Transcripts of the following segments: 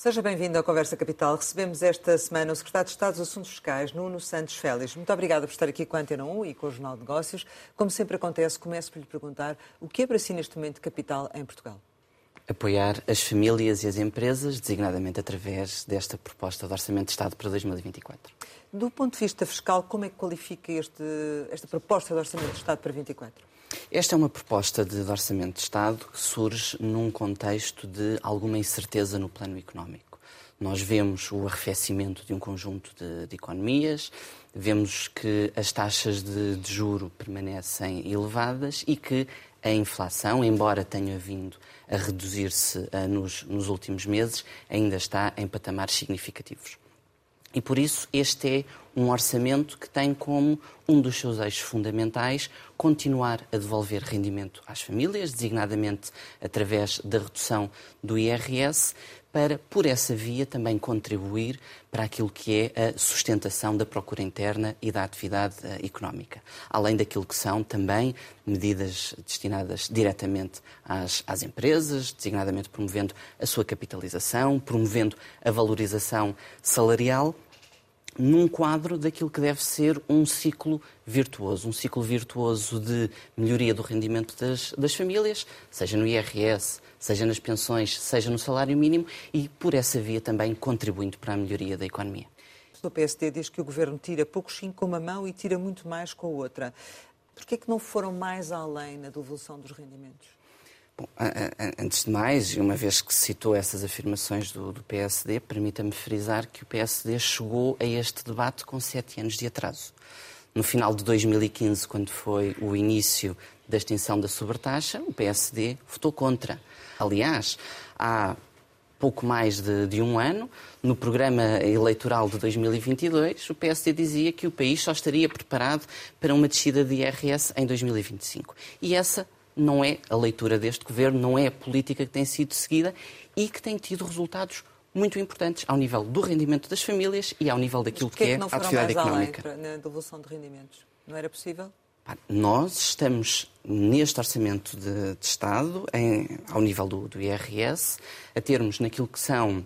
Seja bem-vindo à Conversa Capital. Recebemos esta semana o Secretário de Estado dos Assuntos Fiscais, Nuno Santos Félix. Muito obrigada por estar aqui com a Antena 1 e com o Jornal de Negócios. Como sempre acontece, começo por lhe perguntar o que é para si neste momento capital em Portugal? Apoiar as famílias e as empresas, designadamente através desta proposta de Orçamento de Estado para 2024. Do ponto de vista fiscal, como é que qualifica este, esta proposta de Orçamento de Estado para 2024? Esta é uma proposta de orçamento de Estado que surge num contexto de alguma incerteza no plano económico. Nós vemos o arrefecimento de um conjunto de, de economias, vemos que as taxas de, de juro permanecem elevadas e que a inflação, embora tenha vindo a reduzir-se uh, nos, nos últimos meses, ainda está em patamares significativos. E por isso este é um orçamento que tem como um dos seus eixos fundamentais continuar a devolver rendimento às famílias, designadamente através da redução do IRS, para, por essa via, também contribuir para aquilo que é a sustentação da procura interna e da atividade uh, económica. Além daquilo que são também medidas destinadas diretamente às, às empresas, designadamente promovendo a sua capitalização, promovendo a valorização salarial num quadro daquilo que deve ser um ciclo virtuoso, um ciclo virtuoso de melhoria do rendimento das, das famílias, seja no IRS, seja nas pensões, seja no salário mínimo e, por essa via, também contribuindo para a melhoria da economia. O PSD diz que o governo tira pouco sim com uma mão e tira muito mais com a outra. Por que é que não foram mais além na devolução dos rendimentos? Bom, antes de mais, e uma vez que citou essas afirmações do, do PSD, permita-me frisar que o PSD chegou a este debate com sete anos de atraso. No final de 2015, quando foi o início da extinção da sobretaxa, o PSD votou contra. Aliás, há pouco mais de, de, um ano, no programa eleitoral de 2022, o PSD dizia que o país só estaria preparado para uma descida de IRS em 2025. E essa não é a leitura deste governo, não é a política que tem sido seguida e que tem tido resultados muito importantes ao nível do rendimento das famílias e ao nível daquilo que, que, é, que a atividade económica. Além na devolução de rendimentos? Não era possível? Nós estamos neste orçamento de, de Estado, em, ao nível do, do, IRS, a termos naquilo que são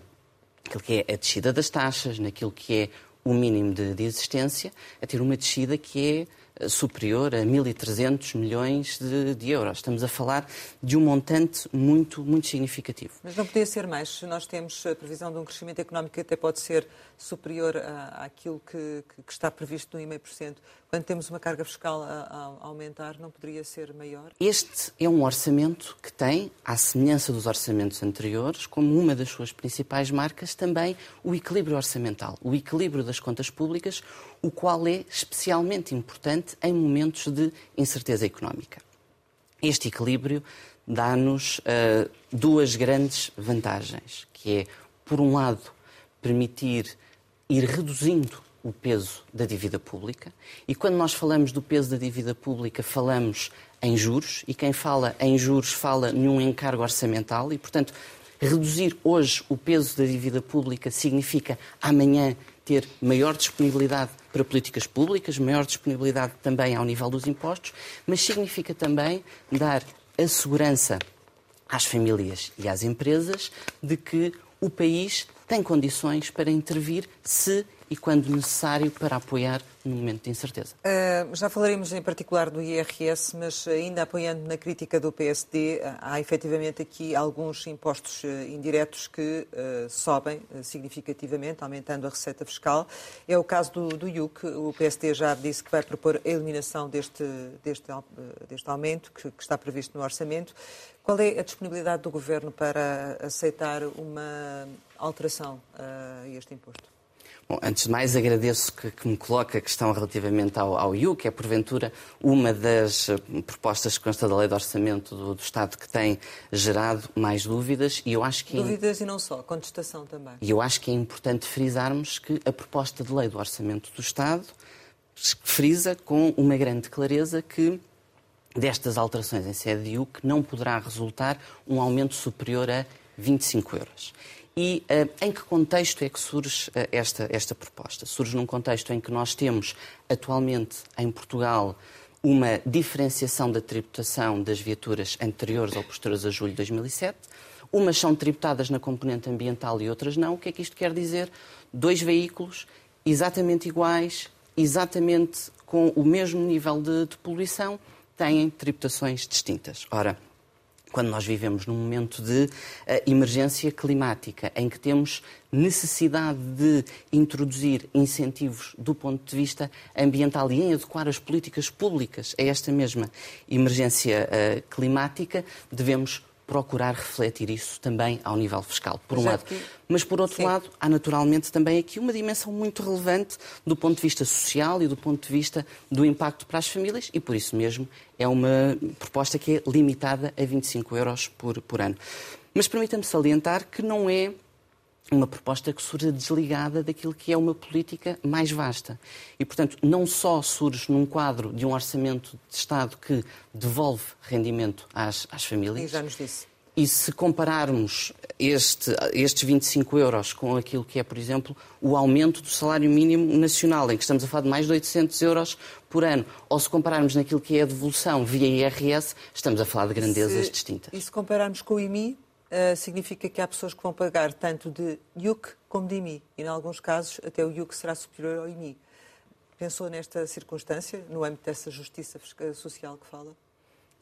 aquilo que é a descida das taxas, naquilo que é o mínimo de, de existência, a ter uma descida que é superior a 1.300 milhões de, de, euros. Estamos a falar de um montante muito, muito significativo. Mas não podia ser mais. Nós temos a previsão de um crescimento económico que até pode ser superior àquilo que, que, está previsto no 1,5%, quando temos uma carga fiscal a, a, aumentar, não poderia ser maior? Este é um orçamento que tem, à semelhança dos orçamentos anteriores, como uma das suas principais marcas, também o equilíbrio orçamental, o equilíbrio das contas públicas, o qual é especialmente importante em momentos de incerteza económica. Este equilíbrio dá-nos uh, duas grandes vantagens, que é, por um lado, permitir ir reduzindo o peso da dívida pública. E quando nós falamos do peso da dívida pública, falamos em juros, e quem fala em juros fala num encargo orçamental, e, portanto, reduzir hoje o peso da dívida pública significa amanhã ter maior disponibilidade para políticas públicas, maior disponibilidade também ao nível dos impostos, mas significa também dar a segurança às famílias e às empresas de que o país tem condições para intervir se e quando necessário para apoiar no momento de incerteza. Uh, já falaremos em particular do IRS, mas ainda apoiando na crítica do PSD, há efetivamente aqui alguns impostos uh, indiretos que uh, sobem significativamente, aumentando a receita fiscal. É o caso do, do IUC. O PSD já disse que vai propor a eliminação deste, deste, deste aumento que, que está previsto no orçamento. Qual é a disponibilidade do Governo para aceitar uma alteração a este imposto? Bom, antes de mais, agradeço que, que, me coloque a questão relativamente ao, ao IU, que é, porventura, uma das eh, propostas que consta da lei de orçamento do, do Estado que tem gerado mais dúvidas. E eu acho que é dúvidas é... e não só, contestação também. E eu acho que é importante frisarmos que a proposta de lei do orçamento do Estado frisa com uma grande clareza que destas alterações em sede de IUC não poderá resultar um aumento superior a 25 euros. E uh, em que contexto é que surge uh, esta, esta proposta? Surge num contexto em que nós temos atualmente em Portugal uma diferenciação da tributação das viaturas anteriores ou posteriores a julho de 2007. Umas são tributadas na componente ambiental e outras não. O que é que isto quer dizer? Dois veículos exatamente iguais, exatamente com o mesmo nível de, de poluição, têm tributações distintas. Ora, quando nós vivemos num momento de uh, emergência climática, em que temos necessidade de introduzir incentivos do ponto de vista ambiental e em adequar as políticas públicas a esta mesma emergência uh, climática, devemos procurar refletir isso também ao nível fiscal, por um lado. Que... Mas, por outro Sim. lado, há naturalmente também aqui uma dimensão muito relevante do ponto de vista social e do ponto de vista do impacto para as famílias e, por isso mesmo, é uma proposta que é limitada a 25 euros por, por ano. Mas permita-me salientar que não é uma proposta que surge desligada daquilo que é uma política mais vasta. E, portanto, não só surge num quadro de um orçamento de Estado que devolve rendimento às, às famílias. E já nos disse. E se compararmos este, estes 25 euros com aquilo que é, por exemplo, o aumento do salário mínimo nacional, em que estamos a falar de mais de 800 euros por ano, ou se compararmos naquilo que é a devolução via IRS, estamos a falar de grandezas se, distintas. E se compararmos com o IMI, uh, significa que há pessoas que vão pagar tanto de IUC como de IMI. E, em alguns casos, até o IUC será superior ao IMI. Pensou nesta circunstância, no âmbito dessa justiça social que fala?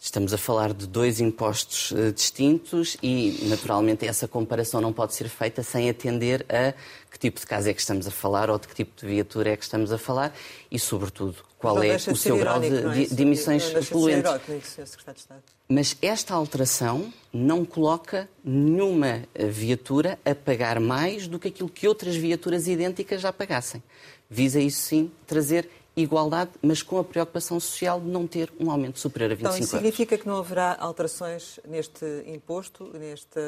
Estamos a falar de dois impostos uh, distintos e, naturalmente, essa comparação não pode ser feita sem atender a que tipo de caso é que estamos a falar ou de que tipo de viatura é que estamos a falar e, sobretudo, qual é o seu grau de, é? de, emissões não poluentes. Mas esta alteração não coloca nenhuma viatura a pagar mais do que aquilo que outras viaturas idênticas já pagassem. Visa isso sim trazer igualdade, mas com a preocupação social de não ter um aumento superior a 25 então, isso significa que não haverá alterações neste imposto, neste,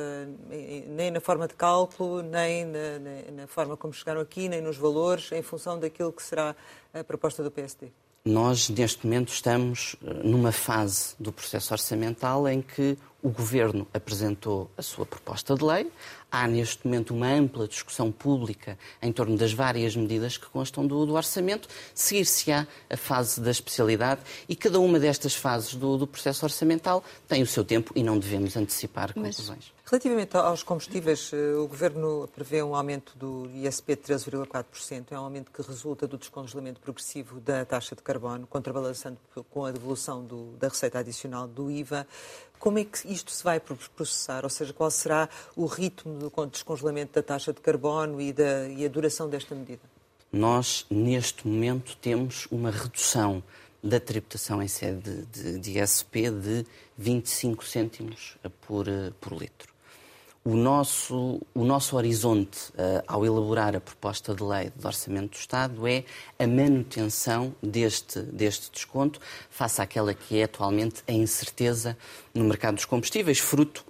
nem na forma de cálculo, nem na, na, na forma como chegaram aqui, nem nos valores, em função daquilo que será a proposta do PSD? Nós, neste momento, estamos eh, numa fase do processo orçamental em que o Governo apresentou a sua proposta de lei. Há, neste momento, uma ampla discussão pública em torno das várias medidas que constam do, do orçamento. Seguir-se-á a fase da especialidade e cada uma destas fases do, do, processo orçamental tem o seu tempo e não devemos antecipar Mas... conclusões. Relativamente aos combustíveis, eh, o Governo prevê um aumento do ISP de 13,4%. É um aumento que resulta do descongelamento progressivo da taxa de carbono, contrabalançando com a devolução do, da receita adicional do IVA. Como é que isto se vai processar? Ou seja, qual será o ritmo do descongelamento da taxa de carbono e, da, e a duração desta medida? Nós, neste momento, temos uma redução da tributação em sede de, de, de ISP de 25 cêntimos por, eh, por litro o nosso, o nosso horizonte uh, ao elaborar a proposta de lei de orçamento do Estado é a manutenção deste, deste desconto face àquela que é atualmente a incerteza no mercado dos combustíveis, fruto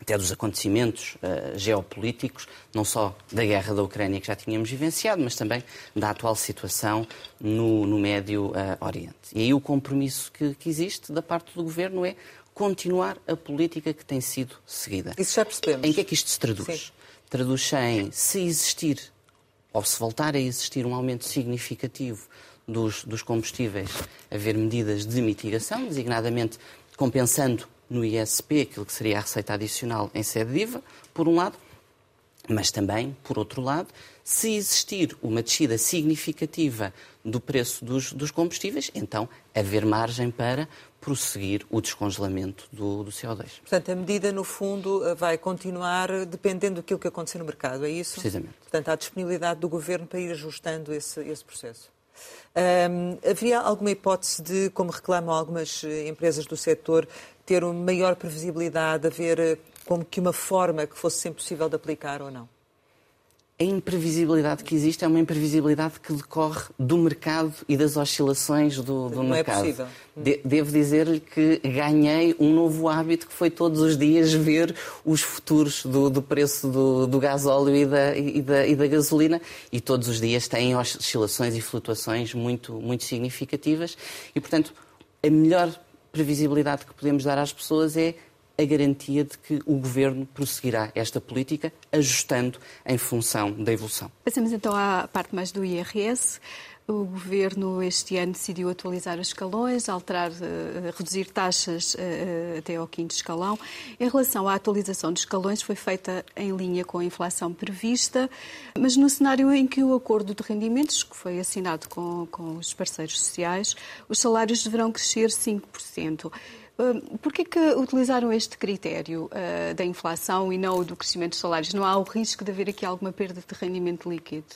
até dos acontecimentos uh, geopolíticos, não só da guerra da Ucrânia que já tínhamos vivenciado, mas também da atual situação no, no Médio uh, Oriente. E aí o compromisso que, que existe da parte do Governo é continuar a política que tem sido seguida. Isso já percebemos. Em que é que isto se traduz? Sim. Traduz em se existir ou se voltar a existir um aumento significativo dos, dos combustíveis, haver medidas de mitigação, designadamente compensando no ISP aquilo que seria a receita adicional em sede de IVA, por um lado, mas também, por outro lado, se existir uma descida significativa do preço dos, dos combustíveis, então haver margem para prosseguir o descongelamento do, do, CO2. Portanto, a medida, no fundo, vai continuar dependendo daquilo que acontecer no mercado, é isso? Precisamente. Portanto, há disponibilidade do Governo para ir ajustando esse, esse processo. Haveria alguma hipótese de, como reclamam algumas eh, empresas do setor, ter uma maior previsibilidade, haver eh, como que uma forma que fosse sempre possível de aplicar ou não? A imprevisibilidade que existe é uma imprevisibilidade que decorre do mercado e das oscilações do, do Não mercado. É possível. De, devo dizer-lhe que ganhei um novo hábito que foi todos os dias ver os futuros do, do preço do, do gasóleo e da, e, da, e da gasolina e todos os dias têm oscilações e flutuações muito, muito significativas e, portanto, a melhor previsibilidade que podemos dar às pessoas é a garantia de que o Governo prosseguirá esta política, ajustando em função da evolução. Passamos então à parte mais do IRS. O Governo este ano decidiu atualizar os escalões, alterar, uh, reduzir taxas uh, até ao quinto escalão. Em relação à atualização dos escalões, foi feita em linha com a inflação prevista, mas no cenário em que o acordo de rendimentos, que foi assinado com, com os parceiros sociais, os salários deverão crescer 5%. Por que, que utilizaram este critério uh, da inflação e não o do crescimento dos salários? Não há o risco de haver aqui alguma perda de rendimento líquido?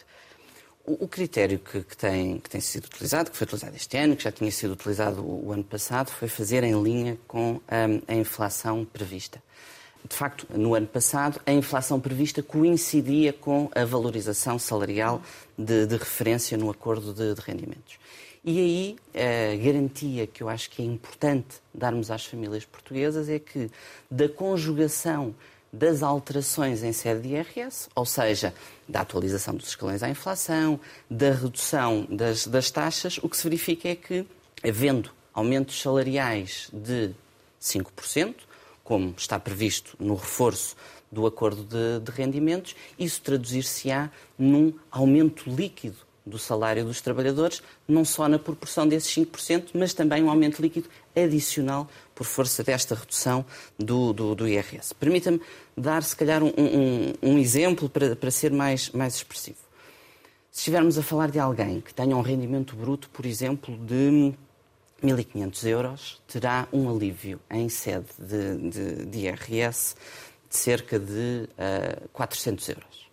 O, critério que, que, tem, que tem sido utilizado, que foi utilizado este ano, que já tinha sido utilizado o, o ano passado, foi fazer em linha com um, a inflação prevista. De facto, no ano passado, a inflação prevista coincidia com a valorização salarial de, de referência no acordo de, de rendimentos. E aí, a garantia que eu acho que é importante darmos às famílias portuguesas é que, da conjugação das alterações em sede de IRS, ou seja, da atualização dos escalões à inflação, da redução das, das taxas, o que se verifica é que, havendo aumentos salariais de 5%, como está previsto no reforço do acordo de, de rendimentos, isso traduzir-se-á num aumento líquido do salário dos trabalhadores, não só na proporção desses 5%, mas também um aumento líquido adicional por força desta redução do, do, do IRS. Permita-me dar, se calhar, um, um, um exemplo para, para ser mais, mais expressivo. Se estivermos a falar de alguém que tenha um rendimento bruto, por exemplo, de 1.500 euros, terá um alívio em sede de, de, de IRS de cerca de uh, 400 euros.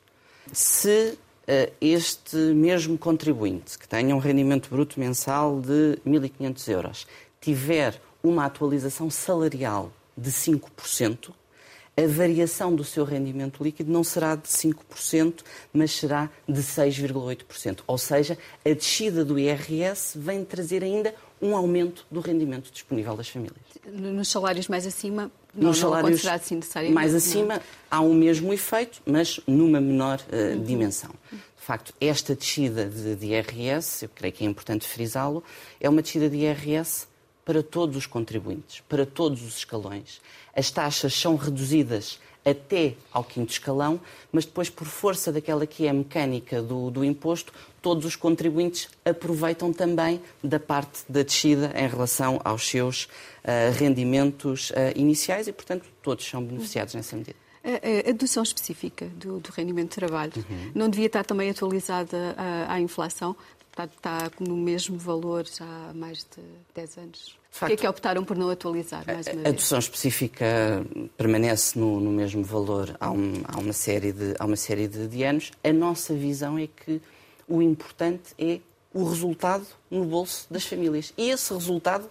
Se este mesmo contribuinte que tenha um rendimento bruto mensal de 1.500 euros tiver uma atualização salarial de 5%, a variação do seu rendimento líquido não será de 5%, mas será de 6,8%. Ou seja, a descida do IRS vem trazer ainda um aumento do rendimento disponível das famílias. Nos salários mais acima, não, Nos salários assim. Mais acima não. há o mesmo efeito, mas numa menor uh, uhum. dimensão. De facto, esta descida de, de IRS, eu creio que é importante frisá-lo, é uma descida de IRS para todos os contribuintes, para todos os escalões. As taxas são reduzidas até ao quinto escalão, mas depois, por força daquela que é a mecânica do, do imposto, todos os contribuintes aproveitam também da parte da descida em relação aos seus uh, rendimentos uh, iniciais e, portanto, todos são beneficiados nessa medida. A, a dedução específica do, do, rendimento de trabalho uhum. não devia estar também atualizada à, à inflação? Está, está, no mesmo valor já há mais de 10 anos. Por que é que optaram por não atualizar mais uma vez? A dedução específica permanece no, no mesmo valor há, um, há, uma série de, há uma série de, de anos. A nossa visão é que o importante é o resultado no bolso das famílias. E esse resultado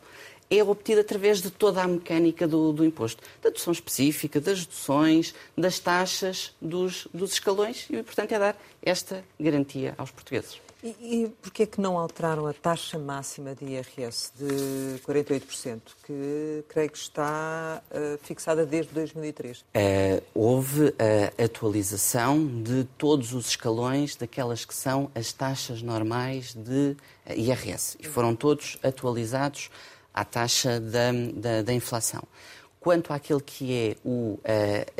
é obtido através de toda a mecânica do, do imposto. Da dedução específica, das deduções, das taxas, dos, dos escalões e o importante é dar esta garantia aos portugueses. E, e porquê é que não alteraram a taxa máxima de IRS de 48%, que creio que está uh, fixada desde 2003? Uh, eh, houve a atualização de todos os escalões daquelas que são as taxas normais de eh, IRS. E foram todos atualizados à taxa da, da, da inflação. Quanto àquele que é o uh,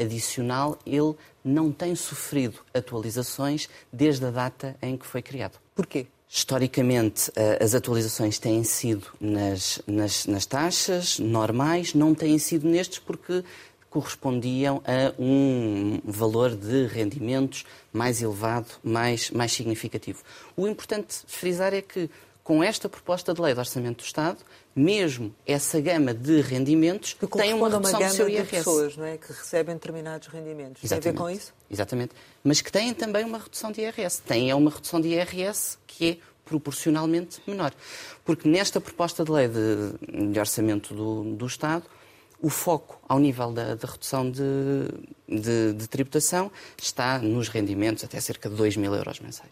adicional, ele não tem sofrido atualizações desde a data em que foi criado. Porquê? Historicamente, uh, as atualizações têm sido nas, nas, nas taxas normais, não têm sido nestes porque correspondiam a um valor de rendimentos mais elevado, mais, mais significativo. O importante frisar é que com esta proposta de lei de orçamento do Estado, mesmo essa gama de rendimentos que tem uma redução uma do seu IRS. de pessoas não é? que recebem determinados rendimentos. Exatamente. Tem a ver com isso? Exatamente. Mas que têm também uma redução de IRS. Têm uma redução de IRS que é proporcionalmente menor. Porque nesta proposta de lei de, de orçamento do, do Estado, o foco ao nível da, da redução de, de, de, tributação está nos rendimentos até cerca de 2 mil euros mensais.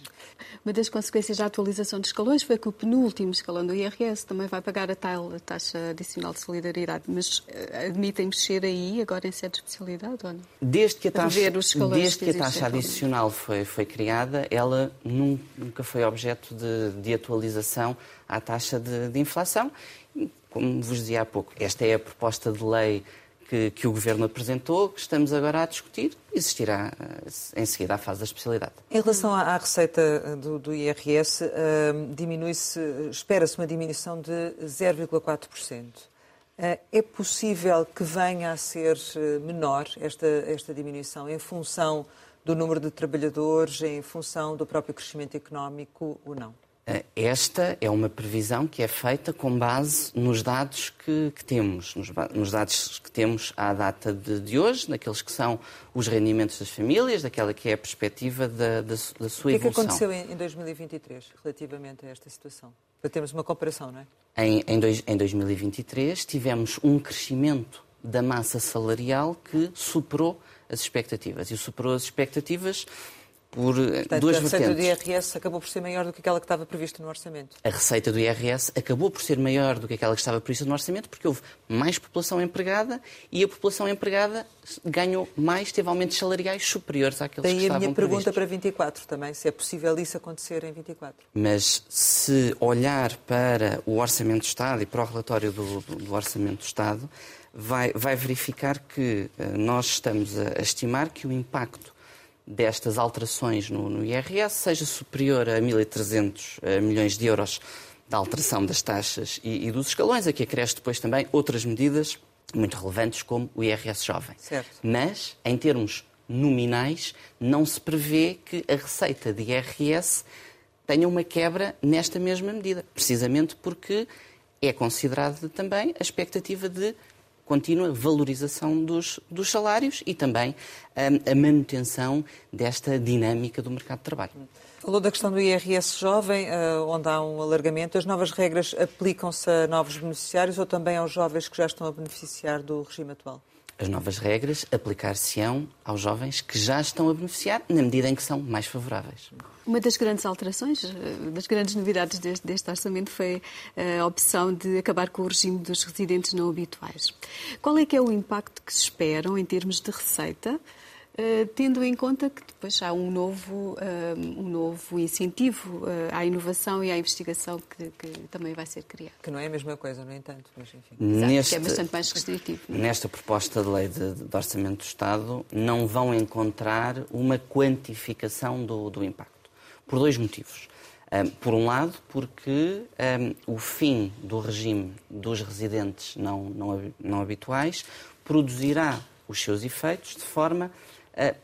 Uma das consequências da atualização de escalões foi que o penúltimo escalão do IRS também vai pagar a tal a taxa adicional de solidariedade, mas uh, admitem mexer aí agora em sede de especialidade ou não? Desde que a taxa, desde que, que a taxa adicional foi, foi criada, ela nunca foi objeto de, de atualização à taxa de, de inflação como vos dizia há pouco, esta é a proposta de lei que, que, o Governo apresentou, que estamos agora a discutir, existirá em seguida a fase da especialidade. Em relação à, receita do, do IRS, uh, diminui-se, espera-se uma diminuição de 0,4%. Uh, é possível que venha a ser menor esta, esta diminuição em função do número de trabalhadores, em função do próprio crescimento económico ou não? Eh, esta é uma previsão que é feita com base nos dados que, que temos, nos, nos, dados que temos à data de, de, hoje, naqueles que são os rendimentos das famílias, daquela que é a perspectiva da, da, da sua evolução. O que é que aconteceu em, em 2023 relativamente a esta situação? Para termos uma comparação, não é? Em, em, dois, em 2023 tivemos um crescimento da massa salarial que superou as expectativas. E superou as expectativas por eh, Portanto, duas a receita vertentes. do IRS acabou por ser maior do que aquela que estava prevista no orçamento. A receita do IRS acabou por ser maior do que aquela que estava prevista no orçamento porque houve mais população empregada e a população empregada ganhou mais, teve aumentos salariais superiores àqueles Daí que estavam Daí a minha pergunta previstos. para 24 também, se é possível isso acontecer em 24. Mas se olhar para o Orçamento do Estado e para o relatório do, do, Orçamento do Estado, vai, vai verificar que uh, nós estamos a estimar que o impacto destas alterações no, no IRS seja superior a 1.300 eh, milhões de euros da alteração das taxas e, e, dos escalões, a que acresce depois também outras medidas muito relevantes, como o IRS jovem. Certo. Mas, em termos nominais, não se prevê que a receita de IRS tenha uma quebra nesta mesma medida, precisamente porque é considerada também a expectativa de contínua valorização dos, dos salários e também um, a manutenção desta dinâmica do mercado de trabalho. Falou da questão do IRS jovem, uh, onde há um alargamento. As novas regras aplicam-se a novos beneficiários ou também aos jovens que já estão a beneficiar do regime atual? As novas regras aplicar-se-ão aos jovens que já estão a beneficiar, na medida em que são mais favoráveis. Uma das grandes alterações, eh, das grandes novidades deste, deste, orçamento foi eh, a opção de acabar com o regime dos residentes não habituais. Qual é que é o impacto que se esperam em termos de receita tendo em conta que depois há um novo, eh, um novo incentivo eh, à inovação e à investigação que, que, também vai ser criado. Que não é a mesma coisa, no entanto, mas enfim. Exato, neste, é bastante mais restritivo. É? Nesta proposta de lei de, de, Orçamento do Estado não vão encontrar uma quantificação do, do impacto, por dois motivos. Um, por um lado, porque um, o fim do regime dos residentes não, não, não habituais produzirá os seus efeitos de forma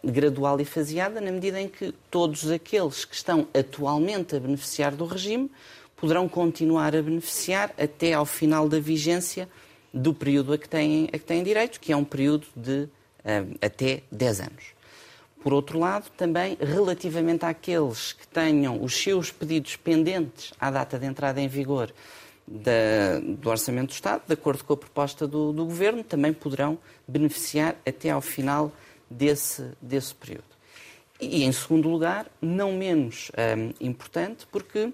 gradual e faseada, na medida em que todos aqueles que estão atualmente a beneficiar do regime poderão continuar a beneficiar até ao final da vigência do período a que têm, a que têm direito, que é um período de uh, até 10 anos. Por outro lado, também relativamente àqueles que tenham os seus pedidos pendentes à data de entrada em vigor da, do Orçamento do Estado, de acordo com a proposta do, do Governo, também poderão beneficiar até ao final desse, desse período. E, em segundo lugar, não menos hum, importante, porque,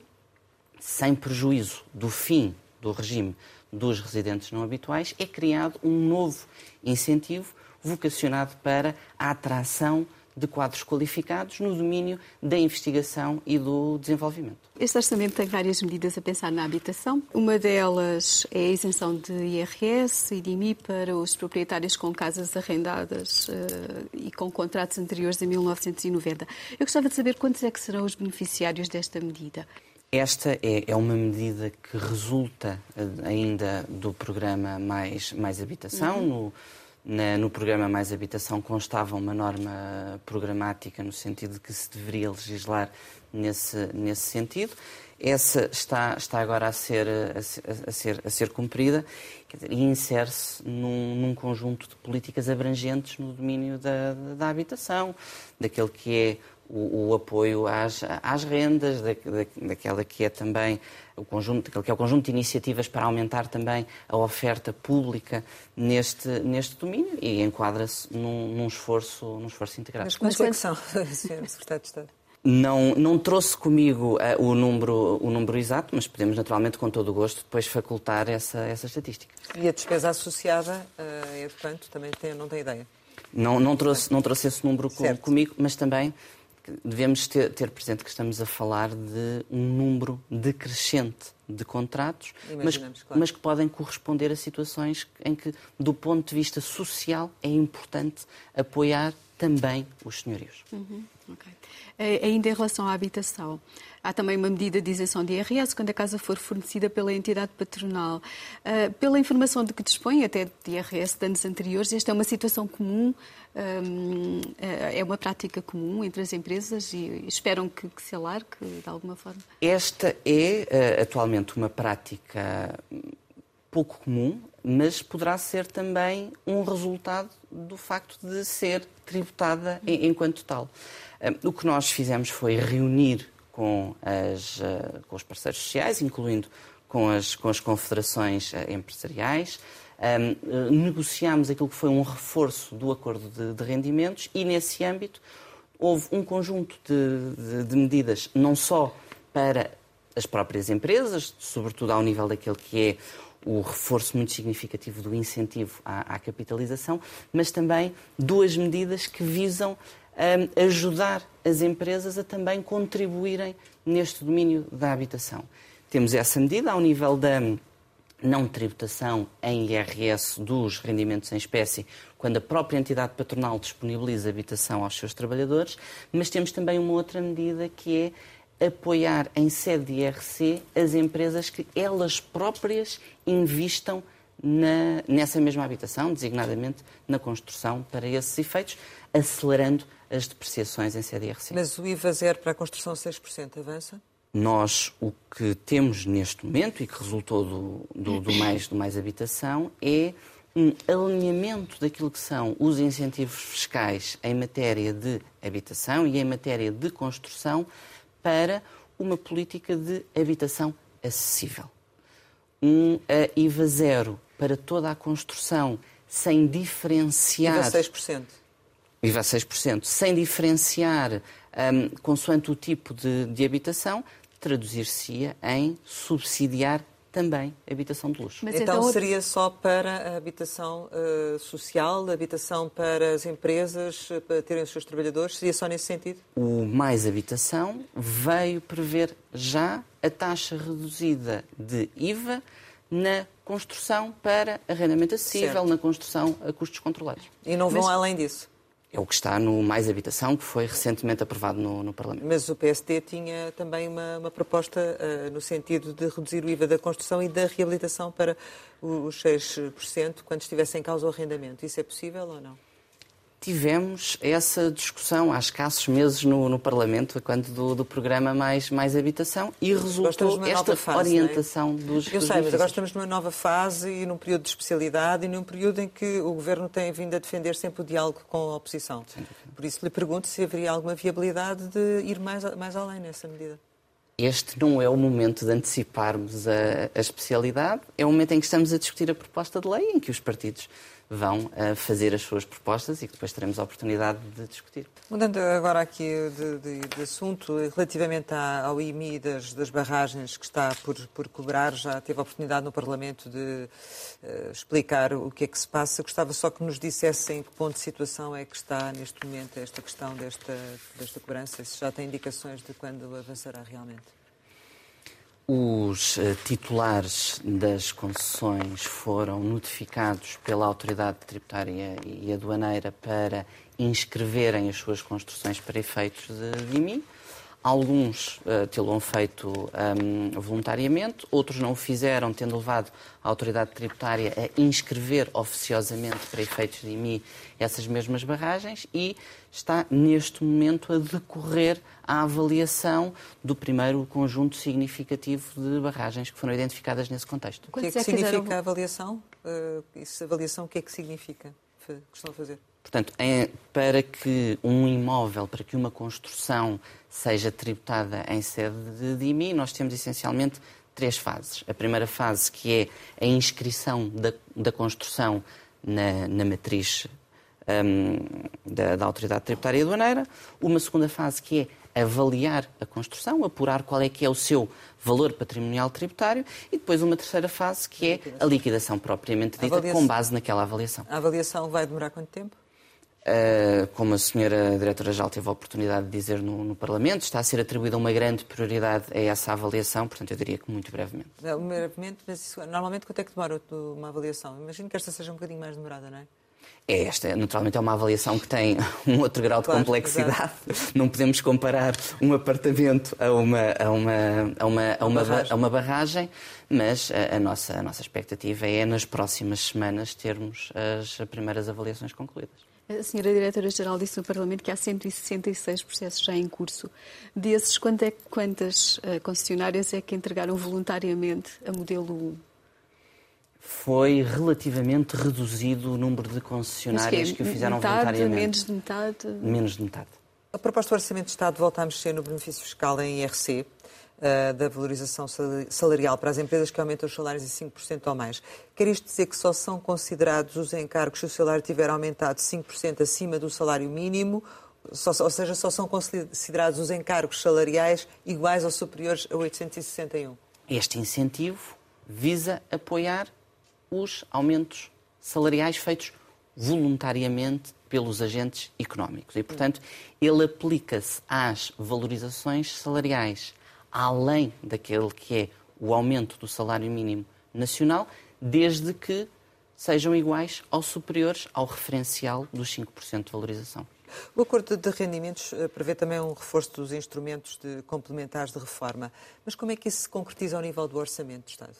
sem prejuízo do fim do regime dos residentes não habituais, é criado um novo incentivo vocacionado para a atração de quadros qualificados no domínio da investigação e do desenvolvimento. Este orçamento tem várias medidas a pensar na habitação. Uma delas é a isenção de IRS e de IMI para os proprietários com casas arrendadas uh, e com contratos anteriores a 1990. Eu gostava de saber quantos é que serão os beneficiários desta medida. Esta é, é uma medida que resulta eh, ainda do programa Mais, Mais Habitação, uhum. no na, no programa Mais Habitação constava uma norma programática no sentido de que se deveria legislar nesse, nesse sentido. Essa está, está agora a ser, a, a ser, a ser cumprida dizer, e insere-se num, num, conjunto de políticas abrangentes no domínio da, da habitação, daquele que é o, o apoio às, às rendas, da, da, daquela que é também o conjunto, daquele que é o conjunto de iniciativas para aumentar também a oferta pública neste, neste domínio e enquadra-se num, num, esforço, num esforço integrado. Mas quantos é que são, Sr. Secretário de Estado? Não, não trouxe comigo uh, o, número, o número exato, mas podemos naturalmente, com todo o gosto, depois facultar essa, essa estatística. E a despesa associada uh, é de quanto? Também tem, não tem ideia? Não, não, trouxe, não trouxe esse número com, comigo, mas também devemos ter, ter, presente que estamos a falar de um número decrescente de contratos, mas, claro. mas, que podem corresponder a situações em que, do ponto de vista social, é importante apoiar também os senhorios. Uhum. Okay. Ainda em relação à habitação, há também uma medida de isenção de IRS quando a casa for fornecida pela entidade patronal. Uh, pela informação de que dispõe, até de IRS de anos anteriores, esta é uma situação comum, um, ah, é uma prática comum entre as empresas e esperam que, que se alargue de alguma forma? Esta é uh, atualmente uma prática pouco comum, mas poderá ser também um resultado do facto de ser tributada enquanto tal. O que nós fizemos foi reunir com, as, eh, com os parceiros sociais, incluindo com as, com as confederações eh, empresariais, um, eh, negociámos aquilo que foi um reforço do acordo de, de rendimentos e, nesse âmbito, houve um conjunto de, de, de, medidas, não só para as próprias empresas, sobretudo ao nível daquele que é o reforço muito significativo do incentivo à, à capitalização, mas também duas medidas que visam um, ajudar as empresas a também contribuírem neste domínio da habitação. Temos essa medida ao nível da não tributação em IRS dos rendimentos em espécie, quando a própria entidade patronal disponibiliza habitação aos seus trabalhadores, mas temos também uma outra medida que é apoiar em sede de IRC as empresas que elas próprias investam na, nessa mesma habitação, designadamente na construção para esses efeitos, acelerando as depreciações em CDRC. Mas o IVA zero para a construção 6% avança? Nós o que temos neste momento e que resultou do, do, do, mais, do mais habitação é um alinhamento daquilo que são os incentivos fiscais em matéria de habitação e em matéria de construção para uma política de habitação acessível. Um IVA zero para toda a construção sem diferenciar. IVA 6%. IVA 6%, sem diferenciar um, consoante o tipo de, de habitação, traduzir-se-ia em subsidiar também habitação de luxo. Mas então, então seria só para a habitação uh, social, habitação para as empresas, para terem os seus trabalhadores? Seria só nesse sentido? O Mais Habitação veio prever já a taxa reduzida de IVA na construção para arrendamento acessível, certo. na construção a custos controlados. E não vão Mas... além disso? É o que está no Mais Habitação, que foi recentemente aprovado no, no Parlamento. Mas o PSD tinha também uma, uma proposta uh, no sentido de reduzir o IVA da construção e da reabilitação para os 6% quando estivesse em causa o arrendamento. Isso é possível ou não? Tivemos essa discussão há escassos meses no, no Parlamento, quando do, do, programa mais, mais Habitação, e resultou esta fase, orientação é? dos Eu sei, mas agora estamos numa nova fase e num período de especialidade e num período em que o Governo tem vindo a defender sempre o diálogo com a oposição. Por isso lhe pergunto se haveria alguma viabilidade de ir mais, mais além nessa medida. Este não é o momento de anteciparmos a, a especialidade, é o momento em que estamos a discutir a proposta de lei, em que os partidos vão uh, fazer as suas propostas e que depois teremos a oportunidade de discutir. Mudando agora aqui de, de, de assunto, relativamente ao IMI das, das, barragens que está por, por cobrar, já teve a oportunidade no Parlamento de uh, explicar o que é que se passa. Gostava só que nos dissesse em que ponto de situação é que está neste momento esta questão desta, desta cobrança, se já tem indicações de quando avançará realmente. Os uh, titulares das concessões foram notificados pela Autoridade Tributária e Aduaneira para inscreverem as suas construções para efeitos de IMI. Alguns uh, tê-lo feito um, voluntariamente, outros não o fizeram, tendo levado a autoridade tributária a inscrever oficiosamente para efeitos de IMI essas mesmas barragens e está neste momento a decorrer a avaliação do primeiro conjunto significativo de barragens que foram identificadas nesse contexto. O que é que significa a avaliação? Uh, essa avaliação, o que é que significa que estão a fazer? Portanto, é para que um imóvel, para que uma construção seja tributada em sede de DIMI, nós temos essencialmente três fases. A primeira fase, que é a inscrição da, da construção na, na matriz um, da, da, Autoridade Tributária e Aduaneira. Uma segunda fase, que é avaliar a construção, apurar qual é que é o seu valor patrimonial tributário. E depois uma terceira fase, que é a liquidação propriamente dita, com base naquela avaliação. A avaliação vai demorar quanto tempo? Uh, como a senhora diretora-geral teve a oportunidade de dizer no, no, Parlamento, está a ser atribuída uma grande prioridade a essa avaliação, portanto eu diria que muito brevemente. Brevemente, mas normalmente quanto é que demora uma avaliação? Imagino que esta seja um bocadinho mais demorada, não é? É, esta naturalmente é uma avaliação que tem um outro grau de claro, complexidade. Exatamente. Não podemos comparar um apartamento a uma, a uma, a uma, a uma, barragem. A uma barragem, mas a, a, nossa, a nossa expectativa é, nas próximas semanas, termos as primeiras avaliações concluídas. A senhora Diretora-Geral disse no Parlamento que há 166 processos já em curso. Desses, é, quantas uh, concessionárias é que entregaram voluntariamente a modelo 1? Foi relativamente reduzido o número de concessionárias que, que o fizeram metade, voluntariamente. Menos de metade? Menos de metade. A proposta do Orçamento de Estado volta a mexer no benefício fiscal em IRC. Uh, da valorização salarial para as empresas que aumentam os salários em 5% ou mais. Quer isto dizer que só são considerados os encargos se o salário tiver aumentado 5% acima do salário mínimo, só, ou seja, só são considerados os encargos salariais iguais ou superiores a 861? Este incentivo visa apoiar os aumentos salariais feitos voluntariamente pelos agentes económicos. E, portanto, ele aplica-se às valorizações salariais além daquele que é o aumento do salário mínimo nacional, desde que sejam iguais ou superiores ao referencial dos 5% de valorização. O acordo de rendimentos eh, prevê também um reforço dos instrumentos de complementares de reforma. Mas como é que isso se concretiza ao nível do orçamento do Estado?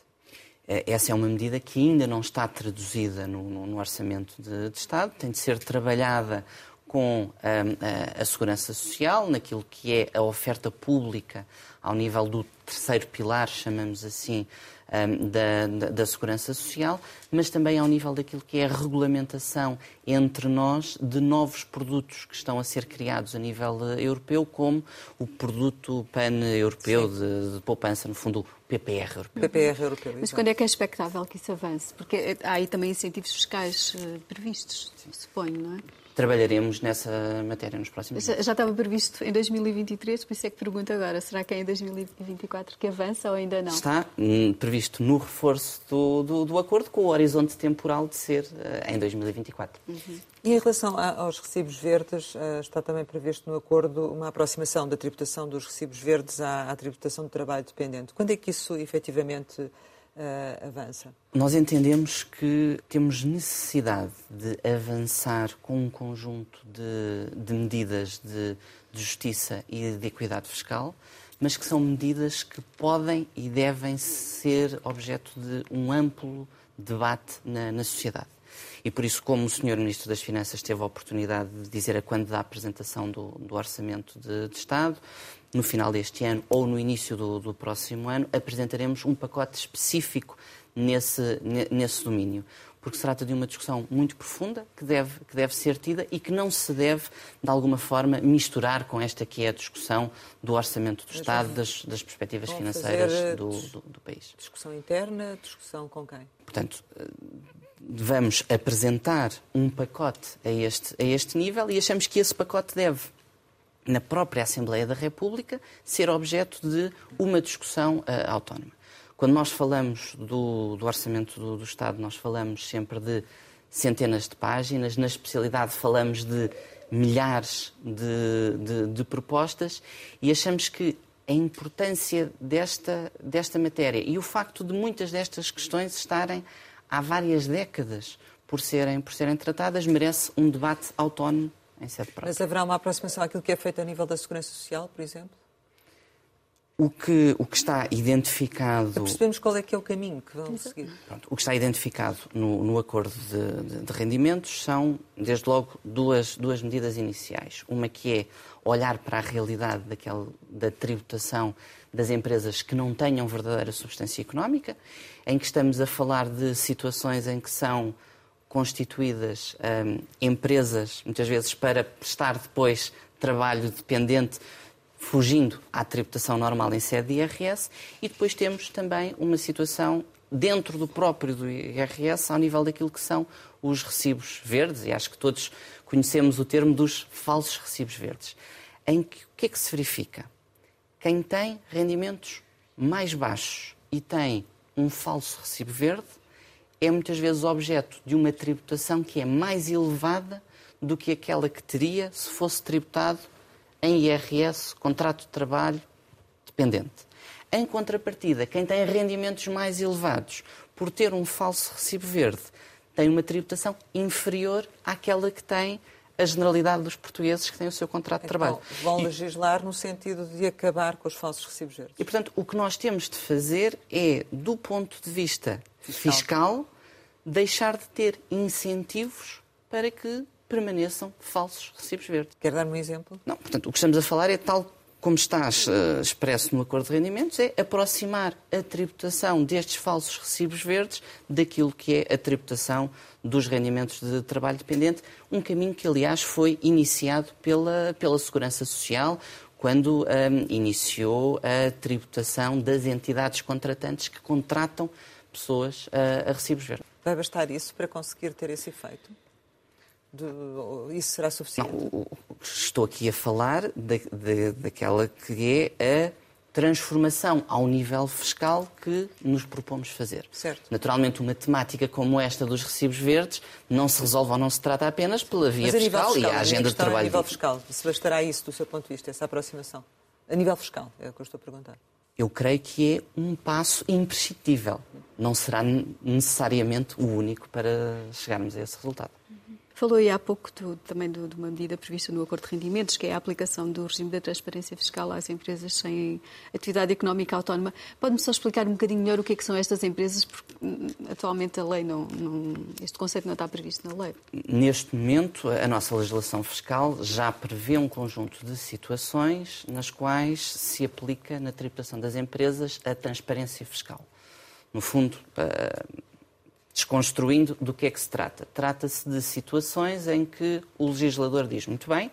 Eh, essa é uma medida que ainda não está traduzida no, no, no orçamento de, de, Estado, tem de ser trabalhada com a, ehm, a, a, segurança social, naquilo que é a oferta pública ao nível do terceiro pilar, chamamos assim, um, da, da, segurança social, mas também ao nível daquilo que é a regulamentação entre nós de novos produtos que estão a ser criados a nível uh, europeu, como o produto pan-europeu de, de, poupança, no fundo, PPR europeu. PPR europeu. Mas quando é que é expectável que isso avance? Porque eh, há aí também incentivos fiscais uh, previstos, suponho, não é? trabalharemos nessa matéria nos próximos já, já estava previsto em 2023, por isso é que pergunto agora, será que é em 2024 que avança ou ainda não? Está hum, previsto no reforço do, do, do, acordo com o horizonte temporal de ser uh, em 2024. Uhum. E em relação a, aos recibos verdes, uh, está também previsto no acordo uma aproximação da tributação dos recibos verdes à, à tributação do trabalho dependente. Quando é que isso efetivamente uh, avança? Nós entendemos que temos necessidade de avançar com um conjunto de, de medidas de, de justiça e de equidade fiscal, mas que são medidas que podem e devem ser objeto de um amplo debate na, na sociedade. E por isso, como o Sr. Ministro das Finanças teve a oportunidade de dizer a quando da apresentação do, do Orçamento de, de, Estado, no final deste ano ou no início do, do próximo ano, apresentaremos um pacote específico nesse, nesse domínio porque se trata de uma discussão muito profunda que deve, que deve ser tida e que não se deve, de alguma forma, misturar com esta que é a discussão do orçamento do Estado, das, das perspectivas financeiras do, do, do, país. Discussão interna, discussão com quem? Portanto, vamos apresentar um pacote a este, a este nível e achamos que esse pacote deve na própria Assembleia da República, ser objeto de uma discussão uh, autónoma. Quando nós falamos do, do orçamento do, do, Estado, nós falamos sempre de centenas de páginas, na especialidade falamos de milhares de, de, de propostas e achamos que a importância desta, desta matéria e o facto de muitas destas questões estarem há várias décadas por serem, por serem tratadas merece um debate autónomo em sede própria. Mas haverá uma aproximação àquilo que é feito a nível da segurança social, por exemplo? O que, o que está identificado. Para percebemos qual é que é o caminho que vão seguir. Pronto, o que está identificado no, no acordo de, de, de, rendimentos são, desde logo, duas, duas medidas iniciais. Uma que é olhar para a realidade daquela, da tributação das empresas que não tenham verdadeira substância económica, em que estamos a falar de situações em que são constituídas hum, empresas, muitas vezes para prestar depois trabalho dependente, fugindo à tributação normal em sede de IRS, e depois temos também uma situação dentro do próprio do IRS, ao nível daquilo que são os recibos verdes, e acho que todos conhecemos o termo dos falsos recibos verdes. Em que o que é que se verifica? Quem tem rendimentos mais baixos e tem um falso recibo verde é muitas vezes objeto de uma tributação que é mais elevada do que aquela que teria se fosse tributado em IRS, contrato de trabalho dependente. Em contrapartida, quem tem rendimentos mais elevados por ter um falso recibo verde tem uma tributação inferior àquela que tem a generalidade dos portugueses que têm o seu contrato de então, trabalho. Vão legislar no sentido de acabar com os falsos recibos verdes. E, portanto, o que nós temos de fazer é, do ponto de vista fiscal, fiscal deixar de ter incentivos para que permaneçam falsos recibos verdes. Quer dar-me um exemplo? Não, portanto, o que estamos a falar é tal como está uh, expresso no Acordo de Rendimentos, é aproximar a tributação destes falsos recibos verdes daquilo que é a tributação dos rendimentos de trabalho dependente, um caminho que, aliás, foi iniciado pela, pela Segurança Social, quando um, ehm, iniciou a tributação das entidades contratantes que contratam pessoas uh, a recibos verdes. Vai bastar isso para conseguir ter esse efeito? De, isso será suficiente? Não, estou aqui a falar daquela que é a transformação ao nível fiscal que nos propomos fazer. Certo. Naturalmente, uma temática como esta dos recibos verdes não se resolve ou não se trata apenas pela via fiscal, fiscal, e a agenda de trabalho. A nível fiscal, se bastará isso do seu ponto de vista, essa aproximação? A nível fiscal, é o que eu estou a perguntar. Eu creio que é um passo imprescindível. Não será necessariamente o único para chegarmos a esse resultado. Falou aí há pouco do, também de uma medida prevista no Acordo de Rendimentos, que é a aplicação do regime da transparência fiscal às empresas sem atividade económica autónoma. Pode-me só explicar um bocadinho melhor o que, é que são estas empresas, porque hum, atualmente a lei não, não, este conceito não está previsto na lei. Neste momento, a nossa legislação fiscal já prevê um conjunto de situações nas quais se aplica na tributação das empresas a transparência fiscal. No fundo, uh, desconstruindo do que é que se trata. Trata-se de situações em que o legislador diz muito bem,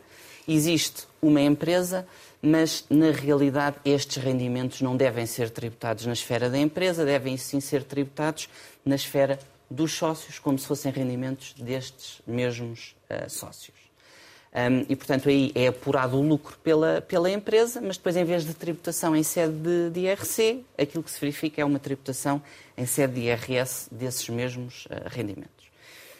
existe uma empresa, mas na realidade estes rendimentos não devem ser tributados na esfera da empresa, devem sim ser tributados na esfera dos sócios, como se fossem rendimentos destes mesmos uh, sócios. Um, e, portanto, aí é apurado o lucro pela, pela empresa, mas depois, em vez de tributação em sede de, de IRC, aquilo que se verifica é uma tributação em sede de IRS desses mesmos uh, rendimentos.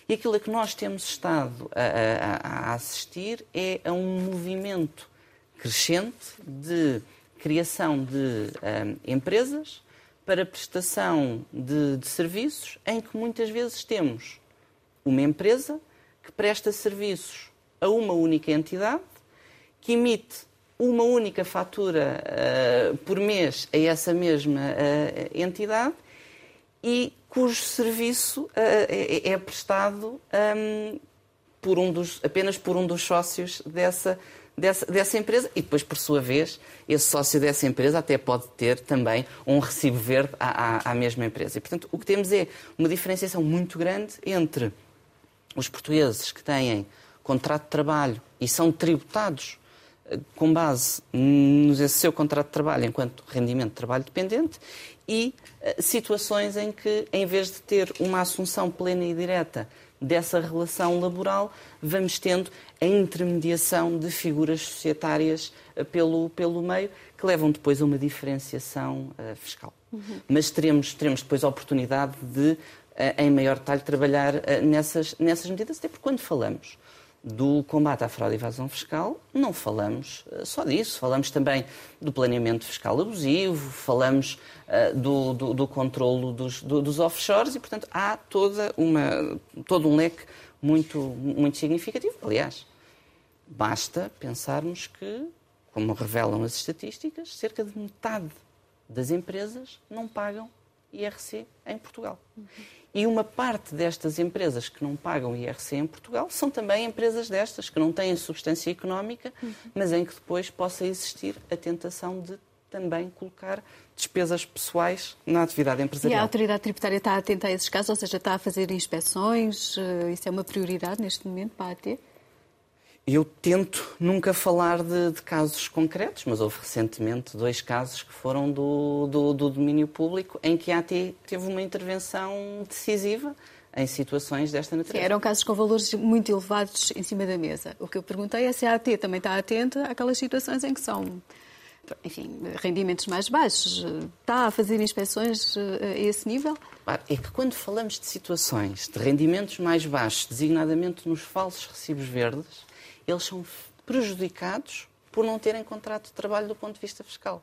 E aquilo a que nós temos estado a, a, a assistir é a um movimento crescente de criação de um, empresas para prestação de, de serviços, em que muitas vezes temos uma empresa que presta serviços a uma única entidade, que emite uma única fatura uh, por mês a essa mesma uh, entidade e cujo serviço uh, é, é, prestado um, por um dos, apenas por um dos sócios dessa, dessa, dessa empresa e depois, por sua vez, esse sócio dessa empresa até pode ter também um recibo verde à, à, à mesma empresa. E, portanto, o que temos é uma diferenciação muito grande entre os portugueses que têm contrato de trabalho e são tributados eh, com base no seu contrato de trabalho enquanto rendimento de trabalho dependente e uh, situações em que, em vez de ter uma assunção plena e direta dessa relação laboral, vamos tendo a intermediação de figuras societárias uh, pelo, pelo meio que levam depois a uma diferenciação fiscal. Uhum. Mas teremos, teremos depois a oportunidade de, em maior detalhe, trabalhar nessas, nessas medidas, até porque quando falamos do combate à fraude e evasão fiscal, não falamos eh, só disso. Falamos também do planeamento fiscal abusivo, falamos uh, do, do, do controlo dos, do, dos offshores e, portanto, há toda uma, todo um leque muito, muito significativo. Aliás, basta pensarmos que, como revelam as estatísticas, cerca de metade das empresas não pagam IRC em Portugal. Uhum. E uma parte destas empresas que não pagam IRC em Portugal são também empresas destas que não têm substância económica, uhum. mas em que depois possa existir a tentação de também colocar despesas pessoais na atividade empresarial. E a autoridade tributária está atenta a esses casos, ou seja, está a fazer inspeções? Eh, isso é uma prioridade neste momento para a AT? Eu tento nunca falar de, de, casos concretos, mas houve recentemente dois casos que foram do, do, do, domínio público em que a AT teve uma intervenção decisiva em situações desta natureza. Sim, eram casos com valores muito elevados em cima da mesa. O que eu perguntei é se a AT também está atenta àquelas situações em que são enfim, rendimentos mais baixos. Está a fazer inspeções a esse nível? É que quando falamos de situações de rendimentos mais baixos, designadamente nos falsos recibos verdes, eles são prejudicados por não terem contrato de trabalho do ponto de vista fiscal.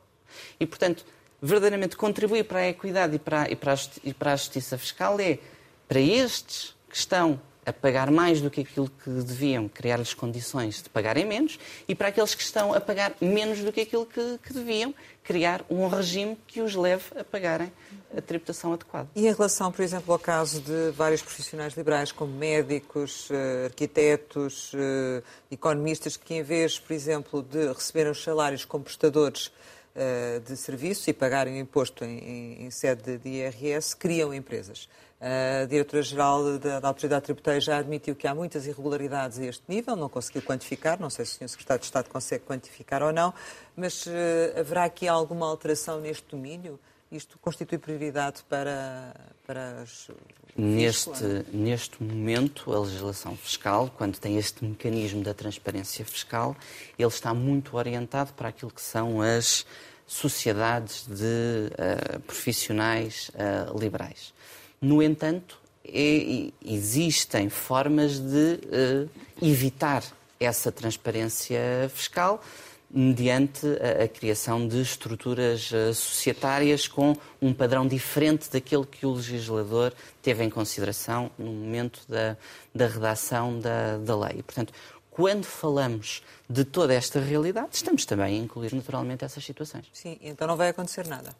E, portanto, verdadeiramente contribuir para a equidade e para, e para, a, e justiça fiscal é para estes que estão a pagar mais do que aquilo que deviam, criar-lhes condições de pagarem menos, e para aqueles que estão a pagar menos do que aquilo que, que, deviam, criar um regime que os leve a pagarem a tributação adequada. E em relação, por exemplo, ao caso de vários profissionais liberais, como médicos, eh, arquitetos, eh, economistas, que em vez, por exemplo, de receberem os salários como prestadores eh, de serviço e pagarem imposto em, em, em sede de IRS, criam empresas. A diretora-geral da, da, Autoridade Tributária já admitiu que há muitas irregularidades a este nível, não conseguiu quantificar, não sei se o Sr. Secretário de Estado consegue quantificar ou não, mas uh, haverá aqui alguma alteração neste domínio? Isto constitui prioridade para, para as. Neste, neste momento, a legislação fiscal, quando tem este mecanismo da transparência fiscal, ele está muito orientado para aquilo que são as sociedades de uh, profissionais uh, liberais. No entanto, é, existem formas de uh, evitar essa transparência fiscal mediante a, a criação de estruturas uh, societárias com um padrão diferente daquele que o legislador teve em consideração no momento da, da redação da, da lei. Portanto, quando falamos de toda esta realidade, estamos também a incluir naturalmente essas situações. Sim, então não vai acontecer nada.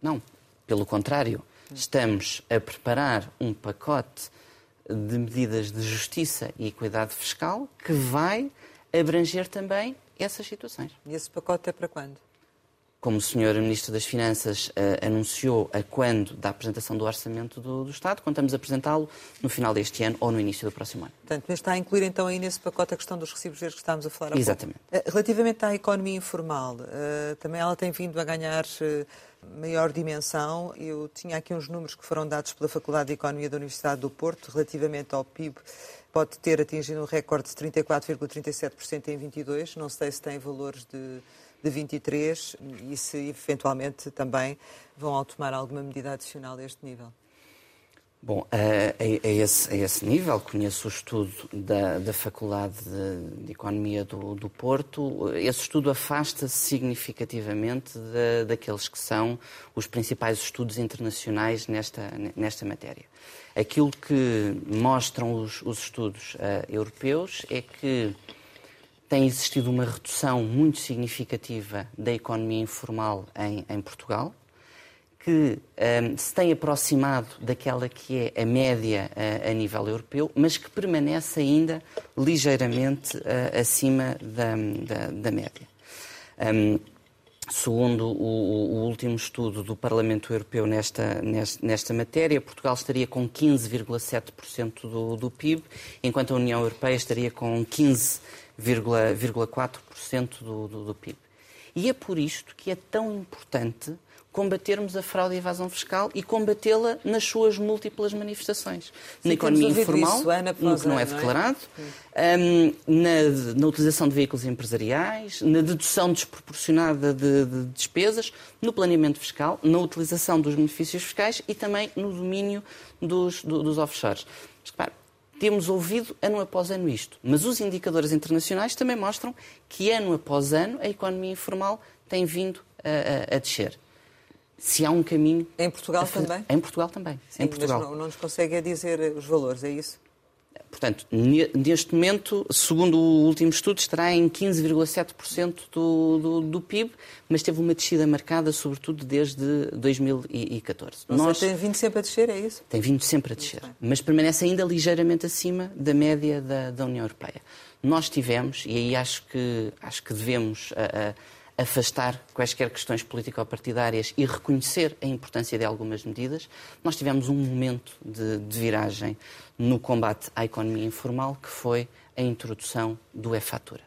Não, pelo contrário. Estamos a preparar um pacote de medidas de justiça e equidade fiscal que vai abranger também essas situações. E esse pacote é para quando? Como o Sr. Ministro das Finanças uh, anunciou a quando da apresentação do Orçamento do, do Estado, contamos apresentá-lo no final deste ano ou no início do próximo ano. Portanto, está a incluir então aí nesse pacote a questão dos recibos verdes que estávamos a falar há Exatamente. Pouco. Uh, relativamente à economia informal, uh, também ela tem vindo a ganhar maior dimensão. Eu tinha aqui uns números que foram dados pela Faculdade de Economia da Universidade do Porto relativamente ao PIB. Pode ter atingido um recorde de 34,37% em 22. Não sei se tem valores de, de 23 e se eventualmente também vão tomar alguma medida adicional a este nível. Bom, a, a, esse, a, esse, nível, conheço o estudo da, da Faculdade de, de Economia do, do, Porto. Esse estudo afasta-se significativamente daqueles que são os principais estudos internacionais nesta, nesta matéria. Aquilo que mostram os, os estudos uh, europeus é que tem existido uma redução muito significativa da economia informal em, em Portugal que um, se tem aproximado daquela que é a média uh, a nível europeu, mas que permanece ainda ligeiramente uh, acima da, da, da média. Um, segundo o, o, último estudo do Parlamento Europeu nesta, nesta, nesta matéria, Portugal estaria com 15,7% do, do PIB, enquanto a União Europeia estaria com 15,4% do, do, do PIB. E é por isto que é tão importante combatermos a fraude e a evasão fiscal e combatê-la nas suas múltiplas manifestações. Sim, na economia informal, isso, Ana, no que não é declarado, não é? Um, na, na, utilização de veículos empresariais, na dedução desproporcionada de, de, despesas, no planeamento fiscal, na utilização dos benefícios fiscais e também no domínio dos, do, dos offshores. Mas, claro, temos ouvido ano após ano isto, mas os indicadores internacionais também mostram que ano após ano a economia informal tem vindo a, a, a descer se há um caminho. Em Portugal também? Em Portugal também. Sim, em Portugal. Mas não, não nos consegue dizer os valores, é isso? Portanto, neste momento, segundo o último estudo, estará em 15,7% do, do, do, PIB, mas teve uma descida marcada, sobretudo desde 2014. Ou Nós, tem vindo sempre a descer, é isso? Tem vindo sempre a descer, mas permanece ainda ligeiramente acima da média da, da União Europeia. Nós tivemos, e aí acho que, acho que devemos. A, a, afastar quaisquer questões político-partidárias e reconhecer a importância de algumas medidas, nós tivemos um momento de, de viragem no combate à economia informal, que foi a introdução do e-fatura.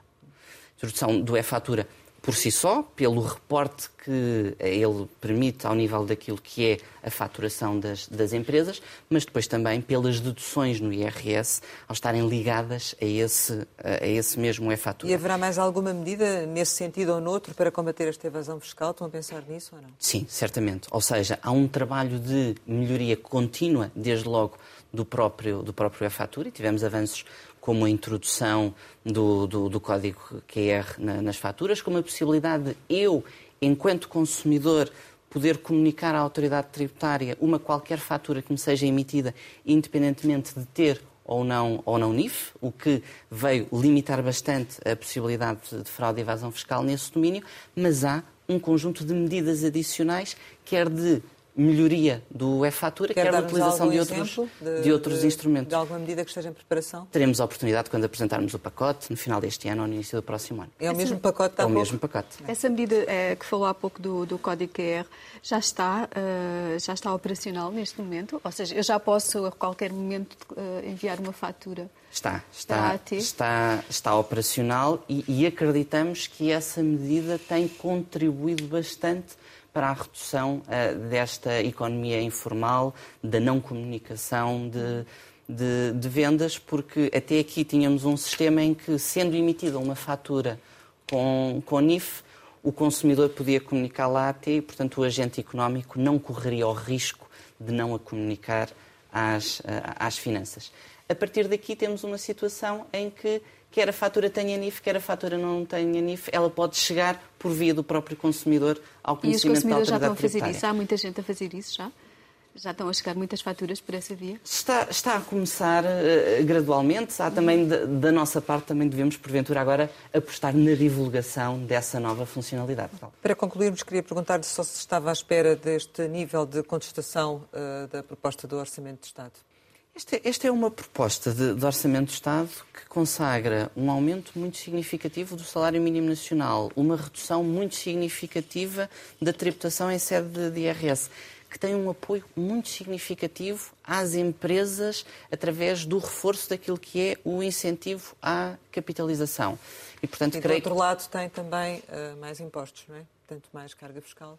Introdução do e-fatura por si só, pelo reporte que ele permite ao nível daquilo que é a faturação das, das empresas, mas depois também pelas deduções no IRS, ao estarem ligadas a esse, a esse mesmo e-fatura. E haverá mais alguma medida nesse sentido ou noutro para combater esta evasão fiscal? Estão a pensar nisso ou não? Sim, certamente. Ou seja, há um trabalho de melhoria contínua, desde logo, do próprio, do próprio e-fatura e tivemos avanços como a introdução do, do, do código QR na, nas faturas, como a possibilidade de eu, enquanto consumidor, poder comunicar à autoridade tributária uma qualquer fatura que me seja emitida, independentemente de ter ou não, ou não NIF, o que veio limitar bastante a possibilidade de fraude e evasão fiscal nesse domínio, mas há um conjunto de medidas adicionais, quer de melhoria do e-fatura, quer, quer da utilização de outros, de, de outros de, instrumentos. De alguma medida que esteja em preparação? Teremos a oportunidade quando apresentarmos o pacote, no final deste ano ou no início do próximo ano. É o mesmo pacote? É o mesmo pacote. Essa medida é, que falou há pouco do, do Código QR já está, uh, já está operacional neste momento? Ou seja, eu já posso a qualquer momento uh, enviar uma fatura? Está, está, está, está operacional e, e acreditamos que essa medida tem contribuído bastante para a redução uh, desta economia informal, da não comunicação de, de, de, vendas, porque até aqui tínhamos um sistema em que, sendo emitida uma fatura com, com NIF, o consumidor podia comunicá-la até e, portanto, o agente económico não correria o risco de não a comunicar às, às finanças. A partir daqui temos uma situação em que quer a fatura tenha NIF, quer a fatura não tenha NIF, ela pode chegar por via do próprio consumidor ao conhecimento da autoridade E os consumidores já estão a fazer tributária. isso? Há muita gente a fazer isso já? Já estão a chegar muitas faturas por essa via? Está, está a começar uh, gradualmente. Há também, da, da, nossa parte, também devemos, porventura, agora apostar na divulgação dessa nova funcionalidade. Para concluirmos, queria perguntar-lhe se estava à espera deste nível de contestação uh, da proposta do Orçamento de Estado. Esta, esta, é uma proposta de, de, Orçamento de Estado que consagra um aumento muito significativo do salário mínimo nacional, uma redução muito significativa da tributação em sede de, de IRS, que tem um apoio muito significativo às empresas através do reforço daquilo que é o incentivo à capitalização. E, portanto, e creio... do outro lado tem também uh, mais impostos, não é? Portanto, mais carga fiscal.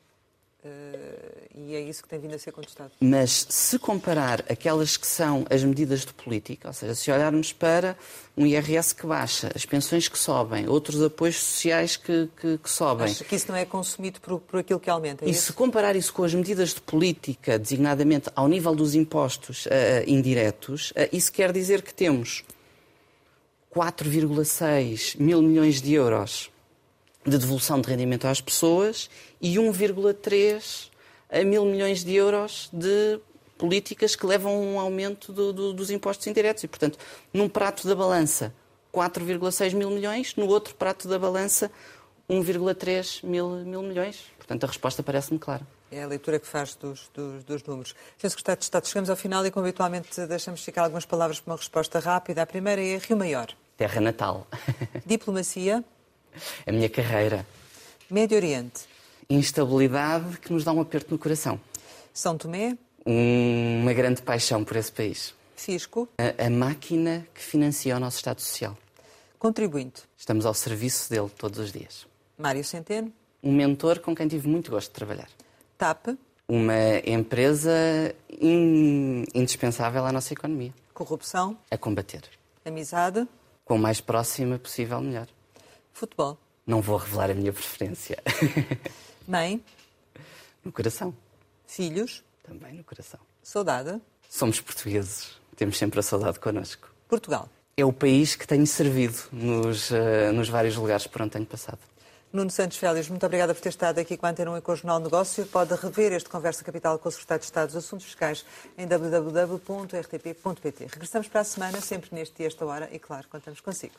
Uh, e é isso que tem vindo a ser contestado. Mas se comparar aquelas que são as medidas de política, ou seja, se olharmos para um IRS que baixa, as pensões que sobem, outros apoios sociais que, que, que sobem. Acho que isso não é consumido por, por aquilo que aumenta. É e isso? se comparar isso com as medidas de política, designadamente ao nível dos impostos uh, indiretos, uh, isso quer dizer que temos 4,6 mil milhões de euros de devolução de rendimento às pessoas e 1,3 a mil milhões de euros de políticas que levam a um aumento do, do, dos impostos indiretos. E, portanto, num prato da balança, 4,6 mil milhões, no outro prato da balança, 1,3 mil, mil milhões. Portanto, a resposta parece-me clara. É a leitura que faz dos, dos, dos números. Sr. Secretário de Estado, chegamos ao final e, como habitualmente, deixamos ficar algumas palavras para uma resposta rápida. A primeira é Rio Maior. Terra natal. Diplomacia. A minha carreira. Médio Oriente. Instabilidade que nos dá um aperto no coração. São Tomé. Uma grande paixão por esse país. Fisco. A, a máquina que financia o nosso Estado Social. Contribuinte. Estamos ao serviço dele todos os dias. Mário Centeno. Um mentor com quem tive muito gosto de trabalhar. TAP. Uma empresa in, indispensável à nossa economia. Corrupção. A combater. Amizade. Com o mais próxima possível, melhor. Futebol. Não vou revelar a minha preferência. Mãe. No coração. Filhos. Também no coração. Saudade. Somos portugueses. Temos sempre a saudade connosco. Portugal. É o país que tenho servido nos, uh, nos vários lugares por onde tenho passado. Nuno Santos Félix, muito obrigada por ter estado aqui com a Antena 1 e com o Jornal Negócio. Pode rever este Conversa Capital com o Secretário de Estado dos Assuntos Fiscais em www.rtp.pt. Regressamos para a semana, sempre neste dia, esta hora, e claro, contamos consigo.